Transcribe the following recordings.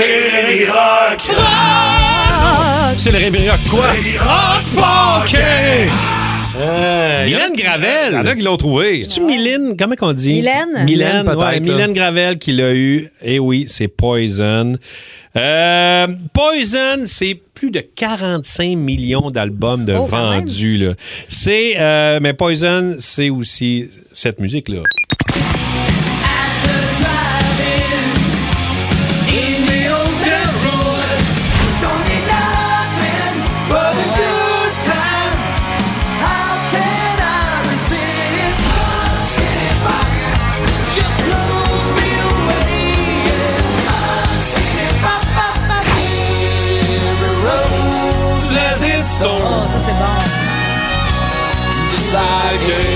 C'est Rémi Rock. C'est le Rémi Rock quoi? Rock Pocket. Euh, Mylène Gravel. Il y en a qui l'ont trouvé. C'est-tu Mylène? Comment qu'on dit? Mylène? Mylène, Mylène, peut-être, ouais. Mylène Gravel qui l'a eu. Eh oui, c'est Poison. Euh, Poison, c'est plus de 45 millions d'albums de Oh, vendus. là. C'est, euh, mais Poison, c'est aussi cette musique-là.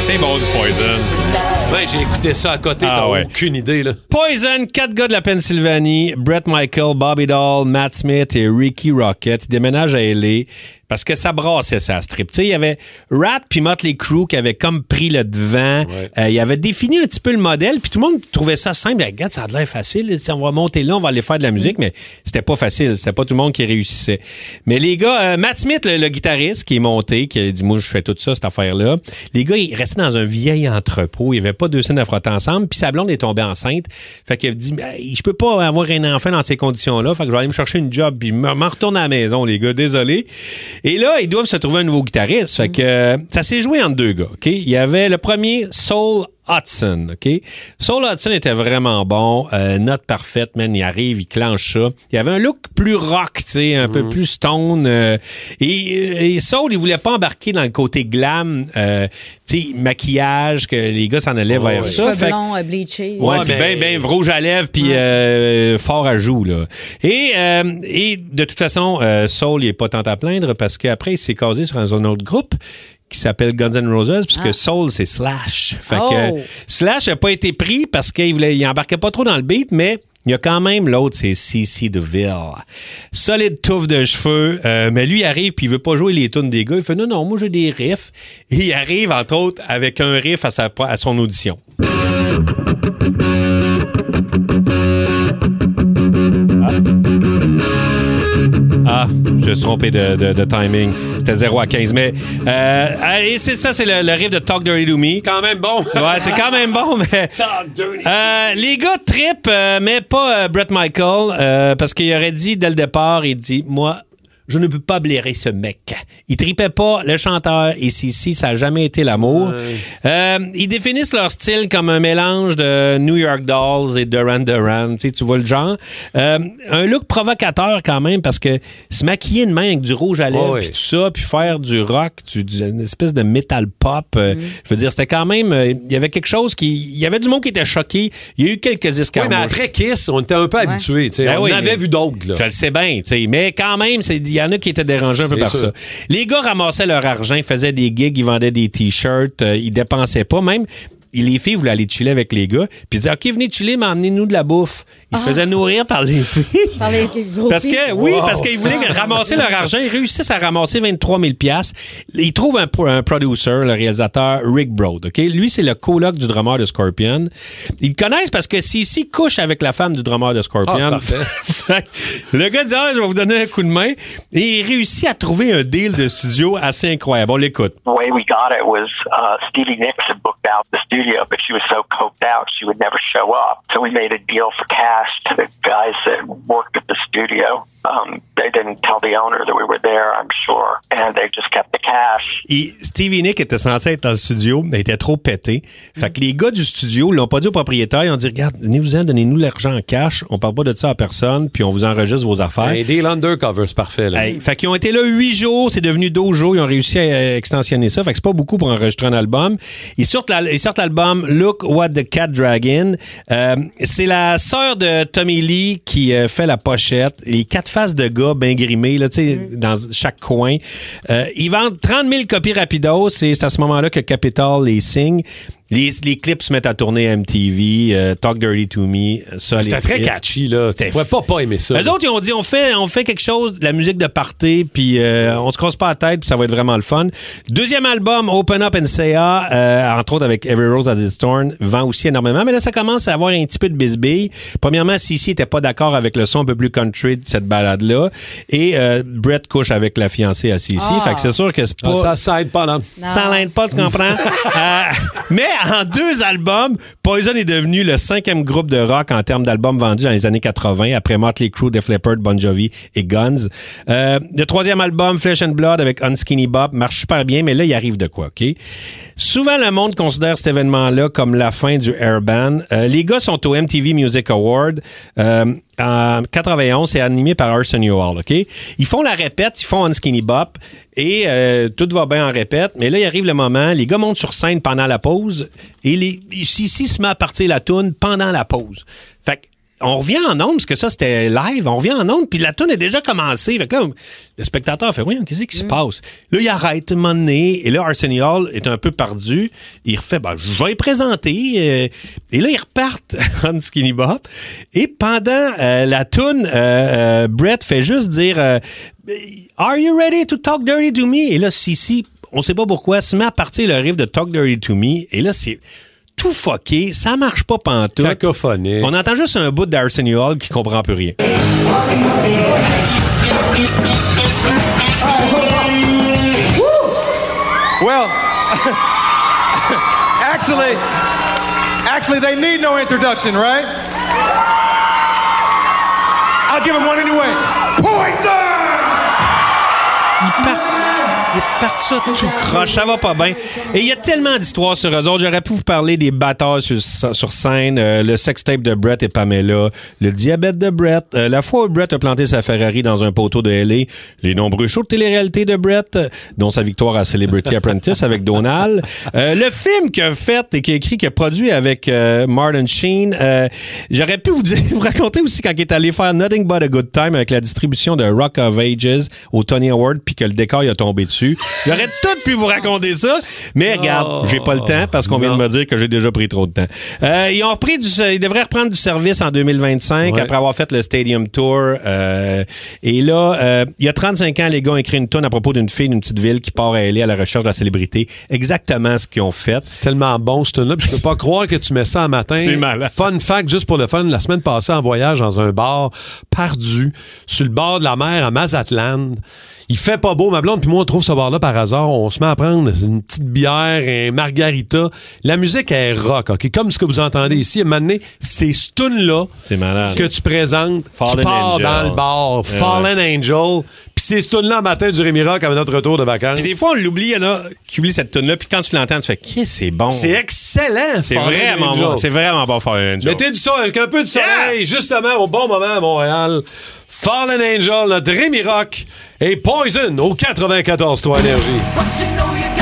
C'est bon du Poison. Ben, j'ai écouté ça à côté, Ah t'as ouais. aucune idée, là. Poison, quatre gars de la Pennsylvanie, Brett Michael, Bobby Doll, Matt Smith et Ricky Rocket. Ils déménagent à LA parce que ça brassait ça strip. Il y avait Rat puis Motley Crue qui avaient comme pris le devant. Ouais. Euh, il avait défini un petit peu le modèle, puis tout le monde trouvait ça simple. Ben, Regarde, ça a l'air facile. Si on va monter là, on va aller faire de la musique, mais c'était pas facile. C'était pas tout le monde qui réussissait. Mais les gars, euh, Matt Smith, le, le guitariste qui est monté, qui a dit Moi, je fais tout ça, cette affaire-là. Les gars, ils restaient dans un vieil entrepôt. Il n'y avait pas deux scènes à frotter ensemble. Puis sa blonde est tombée enceinte. Fait qu'elle dit Ben, Je peux pas avoir un enfant dans ces conditions-là. Fait que je vais aller me chercher une job. Puis m'en retourne à la maison, les gars. Désolé. Et là, ils doivent se trouver un nouveau guitariste. Fait que euh, ça s'est joué entre deux gars. OK? Il y avait le premier, Soul Hudson, OK? Soul Hudson était vraiment bon, euh, note parfaite, man, il arrive, il clenche ça. Il avait un look plus rock, tu sais, un peu plus stone. euh, et, et Soul, il voulait pas embarquer dans le côté glam, euh, tu sais, maquillage, que les gars s'en allaient vers ça. Cheveux Fait blonds, euh, bleachés. Ouais, Ouais, puis ben- ben, rouge à lèvres, puis euh, fort à joue, là. Et, euh, et de toute façon, euh, Soul, il est pas tant à plaindre parce qu'après, il s'est casé sur un, un autre groupe qui s'appelle Guns N' Roses, puisque Soul, c'est Slash. Fait Oh. que Slash n'a pas été pris parce qu'il il embarquait pas trop dans le beat, mais il y a quand même l'autre, c'est CC DeVille. Solide touffe de cheveux, euh, mais lui il arrive puis il veut pas jouer les tunes des gars. Il fait non, non, moi j'ai des riffs. Et il arrive, entre autres, avec un riff à, sa, à son audition. Ah, je me suis trompé de, de- de timing. C'était 0 à 15. Mais euh, et c'est ça, c'est le, le riff de Talk Dirty to Me. Quand même bon. Ouais, c'est quand même bon, mais. Euh, les gars trip, euh, mais pas euh, Brett Michael, euh, parce qu'il aurait dit dès le départ, il dit Moi, je ne peux pas blairer ce mec. Il tripait pas le chanteur et si si ça a jamais été l'amour. Euh, ils définissent leur style comme un mélange de New York Dolls et Duran Duran. Tu sais, tu vois le genre. Euh, un look provocateur quand même parce que se maquiller une main avec du rouge à lèvres Ouais, puis ouais. tout ça, puis faire du rock, du, du- une espèce de metal pop. euh, Je veux dire, c'était quand même. euh, Il y avait quelque chose qui. Il y avait du monde qui était choqué. Il y a eu quelques Oui, escarmouches. mais après Kiss, on était un peu habitués. tu sais. Ben on oui, avait vu d'autres. là. Je le sais bien, tu sais. Mais quand même, c'est- y en a qui étaient dérangés un peu par sûr. ça. Les gars ramassaient leur argent, ils faisaient des gigs, ils vendaient des t-shirts, euh, ils dépensaient pas. Même, les filles voulaient aller chiller avec les gars. Puis ils disaient, OK, venez chiller, mais emmenez-nous de la bouffe. Ils se faisaient nourrir par les filles. Par les gros Parce que, oui, parce qu'ils voulaient ramasser leur argent. Ils réussissent à ramasser 23 000 Ils trouvent un, un producer, le réalisateur Rick Broad. OK? Lui, c'est le coloc du drummer de Scorpion. Ils le connaissent parce que CC couche avec la femme du drummer de Scorpion. Ah, parfait. Le gars dit, ah, je vais vous donner un coup de main. Et il réussit à trouver un deal de studio assez incroyable. On l'écoute. the way we got it was uh, Stevie Nicks had booked out the studio, but she was so coked out she would never show up. So we made a deal for cash to the guys that worked at the studio. Um, they didn't tell the owner that we were there, I'm sure, and they just kept the cash. Et Stevie Nick était censé être dans le studio, mais il était trop pété. Fait que les gars du studio l'ont pas dit au propriétaire. Ils ont dit Regarde, venez-vous-en, donnez-nous l'argent en cash. On parle pas de ça à personne, puis on vous enregistre vos affaires. Un deal undercover, c'est parfait. Là. Hey, fait qu'ils ont été là huit jours, c'est devenu 12 jours, ils ont réussi à extensionner ça. Fait que c'est pas beaucoup pour enregistrer un album. Ils sortent la- ils sortent l'album Look What the Cat Dragon. Euh, c'est la sœur de Tommy Lee qui euh, fait la pochette. Les quatre faces de gars bien grimés, là, tu sais, dans chaque coin. Euh, ils vendent 30 000 copies rapidos et c'est à ce moment-là que Capital les signe. Les, les clips se mettent à tourner à MTV, euh, Talk Dirty to Me, ça. C'était les très clips. catchy, là. Tu pouvais pas pas aimer ça. Eux autres, ils ont dit, on fait, on fait quelque chose, de la musique de party, puis euh, on se casse pas la tête, puis ça va être vraiment le fun. Deuxième album, Open Up and Say Ah, euh, entre autres avec Every Rose Has Its Thorn, vend aussi énormément, mais là, ça commence à avoir un petit peu de bisbille. Premièrement, Cici était pas d'accord avec le son un peu plus country de cette balade-là, et euh, Brett couche avec la fiancée à Cici, Ah. fait que c'est sûr que c'est pas... Ah, ça, ça aide pas, là. Ça l'aide pas, tu comprends? Euh, mais en deux albums, Poison est devenu le cinquième groupe de rock en termes d'albums vendus dans les années 80, après Motley Crue, Def Leppard, Bon Jovi et Guns. Euh, le troisième album, Flesh and Blood, avec Unskinny Bop, marche super bien, mais là, il arrive de quoi, OK? Souvent, le monde considère cet événement-là comme la fin du airband. Euh, les gars sont au MTV Music Award. Euh, en 91, c'est animé par Arsenio Hall, OK? Ils font la répète, ils font Unskinny Bop, et euh, tout va bien en répète. Mais là, il arrive le moment, les gars montent sur scène pendant la pause, et les, ici, se met à partir la toune pendant la pause. Fait que, on revient en ondes, parce que ça, c'était live. On revient en ondes, puis la tune est déjà commencée. Fait que là, le spectateur fait, oui, qu'est-ce qui se passe? Là, il arrête un moment donné, et là, Arsenio Hall est un peu perdu. Il refait, ben, je vais y présenter. euh, et là, ils repartent en Skinny Bop. Et pendant euh, la tune, euh, euh, Brett fait juste dire, Are you ready to talk dirty to me? Et là, Sissi, on sait pas pourquoi, se met à partir le riff de Talk Dirty to Me. Et là, c'est tout fucké. Ça marche pas pantoute. Cacophonique. On entend juste un bout d'Arsenio Hall qui comprend plus rien. Well, actually, actually, they need no introduction, right? I'll give them one anyway. Poison! Ils partent, ils repartent ça tout croche, ça va pas bien. Et il y a tellement d'histoires sur eux autres. J'aurais pu vous parler des batailles sur, sur scène, euh, le sextape de Brett et Pamela, le diabète de Brett, euh, la fois où Brett a planté sa Ferrari dans un poteau de LA, les nombreux shows de télé-réalité de Brett, euh, dont sa victoire à Celebrity Apprentice avec Donald, euh, le film qu'il a fait et qu'il a écrit, qu'il a produit avec Martin Sheen. J'aurais pu vous, dire, vous raconter aussi quand il est allé faire Nothing But a Good Time avec la distribution de Rock of Ages au Tony Award puis que le décor il a tombé dessus. J'aurais tout pu vous raconter ça, mais regarde, j'ai pas le temps parce qu'on vient de me dire que j'ai déjà pris trop de temps. Euh, ils ont repris du, ils devraient reprendre du service en 2025 Ouais. après avoir fait le Stadium Tour. euh, et là, euh, il y a 35 ans, les gars ont écrit une tonne à propos d'une fille d'une petite ville qui part à LA à la recherche de la célébrité. Exactement ce qu'ils ont fait. C'est tellement bon, ce tune-là. Je peux pas croire que tu mets ça un matin. C'est malade. Fun fact, juste pour le fun, la semaine passée, en voyage dans un bar perdu, sur le bord de la mer à Mazatlan. Il fait pas beau, ma blonde, puis moi, on trouve ce bar-là par hasard. On se met à prendre une petite bière, un margarita. La musique est rock, OK? Comme ce que vous entendez ici. À un moment donné, c'est ce tune-là que tu présentes, Fallen qui part Angel. dans le bar. Eh Fallen Angel. Puis c'est ce tune-là matin du Rémi Rock à notre retour de vacances. Puis des fois, on l'oublie, il y en a qui oublient cette tune là puis quand tu l'entends, tu fais, qu'est-ce c'est bon. C'est excellent, C'est vraiment bon. C'est vraiment bon, Fallen Angel. Mettez du son avec un peu de soleil, justement, au bon moment à Montréal. Fallen Angel, Rémi Rock et Poison au 94 3 énergie.